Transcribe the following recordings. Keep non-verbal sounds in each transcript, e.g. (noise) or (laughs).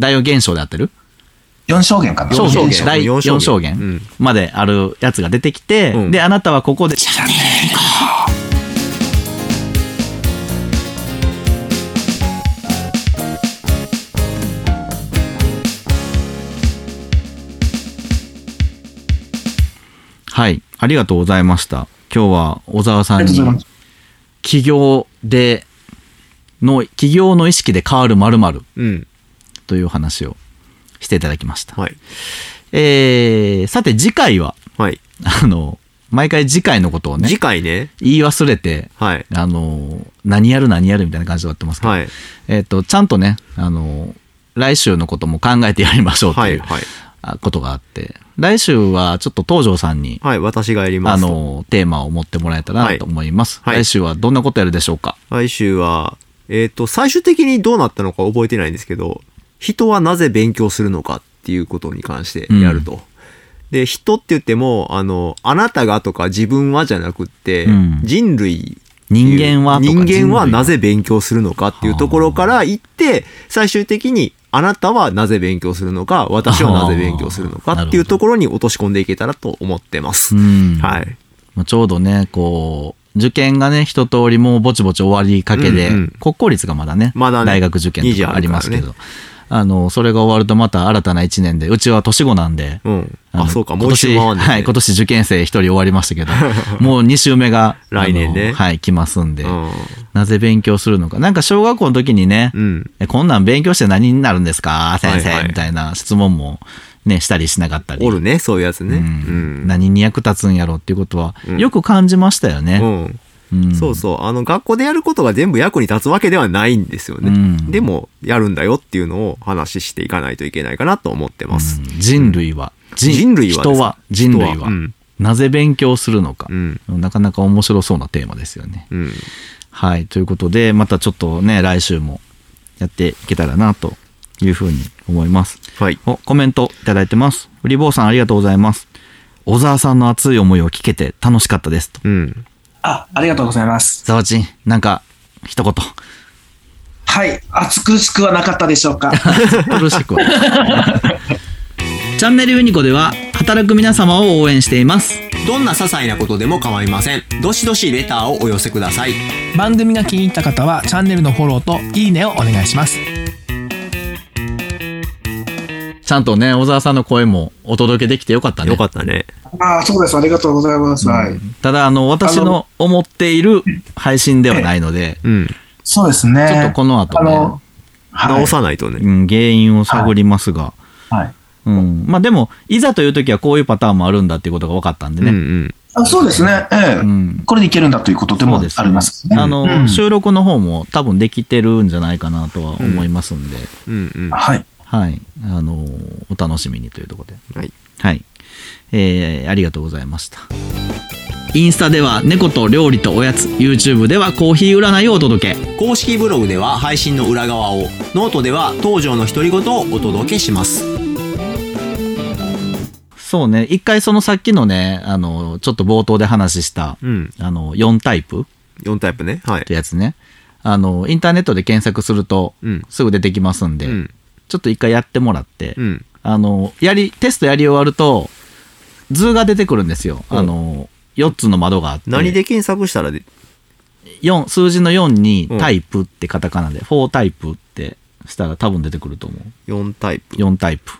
大予現象であってる？4証言かな。そうそう第4四証言まであるやつが出てきて、うんで、あなたはここで、はい、ありがとうございました。今日は小沢さんに。起業での起業の意識で変わる〇〇うん。という話をしていただきました。はい。えー、さて次回は、はい。あの、毎回次回のことをね次、回ね。言い忘れて、はい。あの、何やる何やるみたいな感じで終わってますけど、はい。えっ、と、ちゃんとね、あの、来週のことも考えてやりましょうとはい。いう、はい。あことがあって、来週はちょっと東條さんに、はい。私がやりますと。あの、テーマを持ってもらえたらなと思います。はいはい来週はどんなことやるでしょうか？来週は、えっ、と、最終的にどうなったのか覚えてないんですけど、人はなぜ勉強するのかっていうことに関してやると。で、人って言っても、あの、あなたがとか自分はじゃなくって、うん人類人間は人間はなぜ勉強するのかっていうところから行って、最終的にあなたはなぜ勉強するのか、私はなぜ勉強するのかっていうところに落とし込んでいけたらと思ってます。うん。はい。まあちょうどね、こう、受験がね、一通りもうぼちぼち終わりかけで、うんうん国公立がまだね、まだね大学受験とかありますけ20ど、あの、それが終わるとまた新たな一年で、うちは年子なんで、うん。のあ、そうか、今もう一周年、回んねはい、今年受験生一人終わりましたけど、(laughs) もう二週目が、来年ねはい、来ますんで、うん。なぜ勉強するのか。なんか小学校の時にね、うん。えこんなん勉強して何になるんですか？先生、はいはいみたいな質問もね、したりしなかったり。おるね、そういうやつね。ううんん。何に役立つんやろっていうことは、うんよく感じましたよね。そうそう。あの、学校でやることが全部役に立つわけではないんですよね。うんでも、やるんだよっていうのを話していかないといけないかなと思ってます。うん人類は、人人類は人は、人類は、なぜ勉強するのか、うん。なかなか面白そうなテーマですよね。うん。はい。ということで、またちょっとね、来週もやっていけたらな、というふうに思います。はい。お、コメントいただいてます。ウリボーさんありがとうございます。小沢さんの熱い思いを聞けて楽しかったです。と。うん。あ、ありがとうございます。ざわちん、なんか、一言。はい。熱苦しくはなかったでしょうか？苦しくは。チャンネルユニコでは、働く皆様を応援しています。どんな些細なことでも構いません。どしどしレターをお寄せください。番組が気に入った方はチャンネルのフォローといいねをお願いしますちゃんとね、小沢さんの声もお届けできてよかったね。よかったね。あそうです。ありがとうございます。はい。ただ、あの、私の思っている配信ではないので、うん。そうですね。ちょっとこの後ね直さないとね。うん、原因を探りますが、はい。うん。まあでも、いざという時はこういうパターンもあるんだっていうことが分かったんでうんうね。ん。あそうですね。ええうんこれでいけるんだということでもありますね。あの、うん収録の方も多分できてるんじゃないかなとは思いますんで、うんうん。はい。はい。あの、お楽しみにというところで。はい。はい。えー、ありがとうございました。インスタでは猫と料理とおやつ、YouTube ではコーヒー占いをお届け。公式ブログでは配信の裏側を、ノートでは東条の独り言をお届けします。そうね、一回そのさっきのね、あの、ちょっと冒頭で話した、うん。あの、4タイプっ4タイプね。はいて。やつね。あの、インターネットで検索するとうん、すぐ出てきますんで、うん。ちょっと一回やってもらって、うん。あの、やり、テストやり終わると、図が出てくるんですよ。うんあの、4つの窓があって。何で検索したらで、4数字の4にうんタイプってカタカナで、4タイプってしたら多分出てくると思う。4タイプ。4タイプ。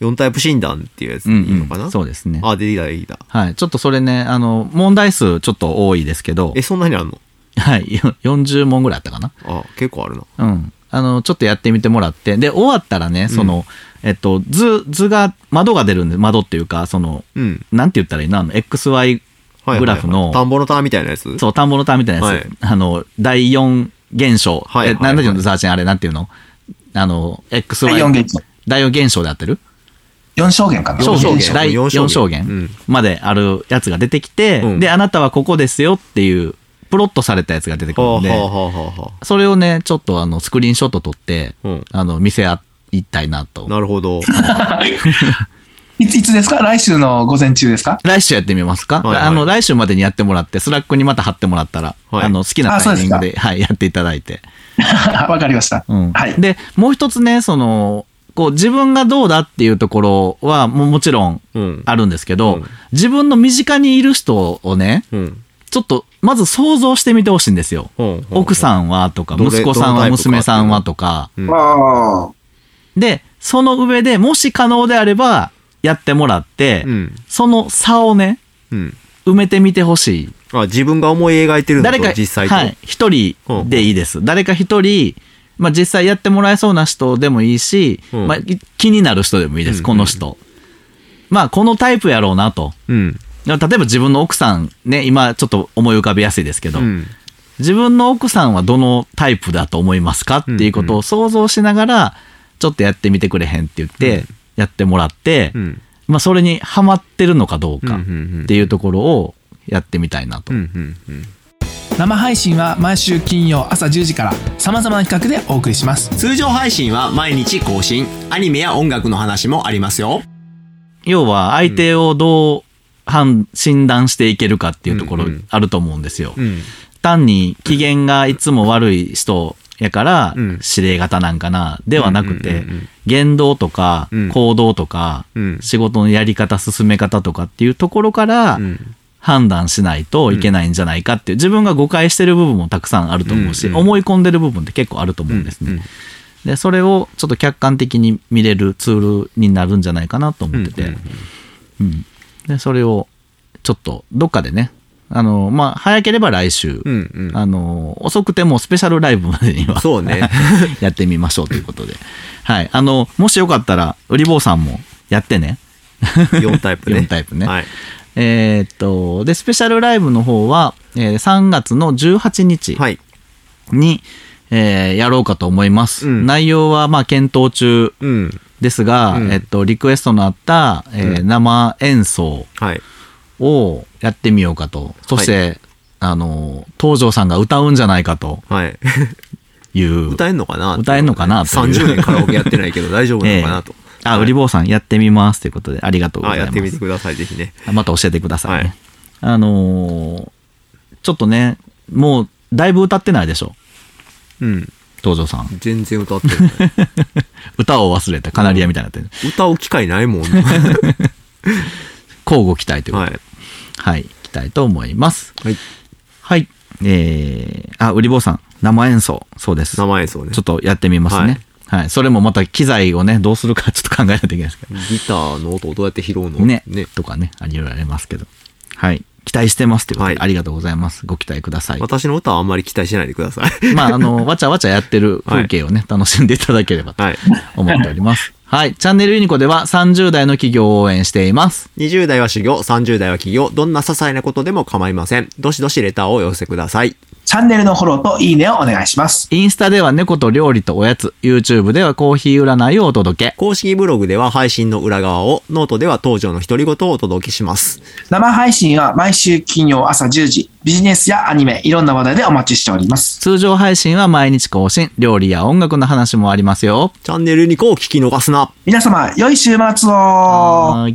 4タイプ診断っていうやついいのかな、そうですね。あ、できたできた。はい。ちょっとそれね、あの、問題数ちょっと多いですけどえ、、そんなにあんの？はい。よ40問ぐらいあったかな。あ、結構あるな。うん。あの、ちょっとやってみてもらって、で、終わったらね、その、えっと、図、図が、窓が出るんで、窓っていうか、その、うん。なんて言ったらいいの？あの、XY はいはいはい。グラフの。田んぼのターンみたいなやつ？そう、田んぼのターンみたいなやつ。はい。あの、第4現象。はいはいはい。えなんだっけの、ザーチン、あれ、なんていうの？あの、XY。第四現象。第4現象であってる？4象限かな？象限。第四象限。4証うん。限まであるやつが出てきて、うん。で、あなたはここですよっていう、プロットされたやつが出てくるんで、それをね、ちょっとあの、スクリーンショット撮って、うんあの、見せ合いたいなとあ。なるほど。(laughs) いつ、いつですか？来週の午前中ですか？来週やってみますか、はいはいあの、来週までにやってもらって、 Slack にまた貼ってもらったら、はいあの、好きなあタイミングで、はい、やっていただいて。(laughs) わかりました。うん。はい。で、もう一つね、その、こう、自分がどうだっていうところは、もうもちろんうん。あるんですけど、うん自分の身近にいる人をね、うん。ちょっと、まず想像してみてほしいんですよ。うん奥さんはとか、息子さんは娘さんはとか。うんあで、その上でもし可能であれば、やってもらって、うん。その差をね、うん。埋めてみてほしい。あ、自分が思い描いてるのと誰か、実際と。はい、一人でいいです。誰か一人、まあ実際やってもらえそうな人でもいいし、うんまあい気になる人でもいいです、うんこの人。まあこのタイプやろうなと。うん。例えば自分の奥さんね、今ちょっと思い浮かびやすいですけど、うん。自分の奥さんはどのタイプだと思いますかっていうことを想像しながら、ちょっとやってみてくれへんって言って、やってもらって、うん。まあそれにハマってるのかどうかっていうところをやってみたいなと。生配信は毎週金曜朝10時からさまざまな企画でお送りします。通常配信は毎日更新。アニメや音楽の話もありますよ。要は相手をどう判診断していけるかっていうところうんうん。あると思うんですよ。うん。単に機嫌がいつも悪い人やからうん。指令型なんかなではなくうんうんてうんうん。言動とかうん。行動とかうん。仕事のやり方進め方とかっていうところからうん。判断しないといけないんじゃないかっていう自分が誤解してる部分もたくさんあると思うしうんうん思い込んでる部分って結構あると思うんですね。うんでそれをちょっと客観的に見れるツールになるんじゃないかなと思ってて、うん。うんでそれをちょっとどっかでねあのまあ早ければ来週、うん。うん。あの遅くてもスペシャルライブまでにはそうね (laughs) やってみましょうということで、はい、あのもしよかったらうり坊さんもやってね4タイプね。(laughs) 4タイプねはい。えーっとでスペシャルライブの方は、えー3月の18日はい。に、えーやろうかと思います、うん内容はまあ検討中うん。ですが、うんえっと、リクエストのあった、えーうん生演奏はい。をやってみようかと。そして、あの、東條さんが歌うんじゃないかとはい。いう。歌えんのかな？歌えんのかな？という30年カラオケやってないけど (laughs) 大丈夫なのかな？と。ええあ、売り坊さんやってみますということで、ありがとうござあ、います。やってみてください、ぜひね。また教えてくださいね。はいあのーちょっとね、もう、だいぶ歌ってないでしょ？うん。東條さん。全然歌ってない。(laughs) 歌を忘れたカナリアみたいになってる。歌う機会ないもん。(laughs) 交互期待ということはで。い。はい。いきたいと思います。はい。はい。えー、あ、売り坊さん、生演奏。そうです。生演奏ねちょっ。とやってみますね。はい。それもまた機材をね、どうするかちょっと考えないといけないですけギターの音をどうやって拾うの？ど。ね。とかね、ありられますけど。はい。期待してますということで、はいありがとうございます。ご期待ください。私の歌はあんまり期待しないでください。まあ、あの、(laughs) わちゃわちゃやってる風景をね、楽しんでいただければとはい。思っております。はい。チャンネルユニコでは30代の起業を応援しています。20代は修行、30代は起業、どんな些細なことでも構いません。どしどしレターをお寄せください。チャンネルのフォローといいねをお願いします。インスタでは猫と料理とおやつ、YouTube ではコーヒー占いをお届け。公式ブログでは配信の裏側を、ノートでは登場の独り言をお届けします。生配信は毎週金曜朝10時、ビジネスやアニメ、いろんな話題でお待ちしております。通常配信は毎日更新、料理や音楽の話もありますよ。チャンネルにこう聞き逃すな。皆様、良い週末を。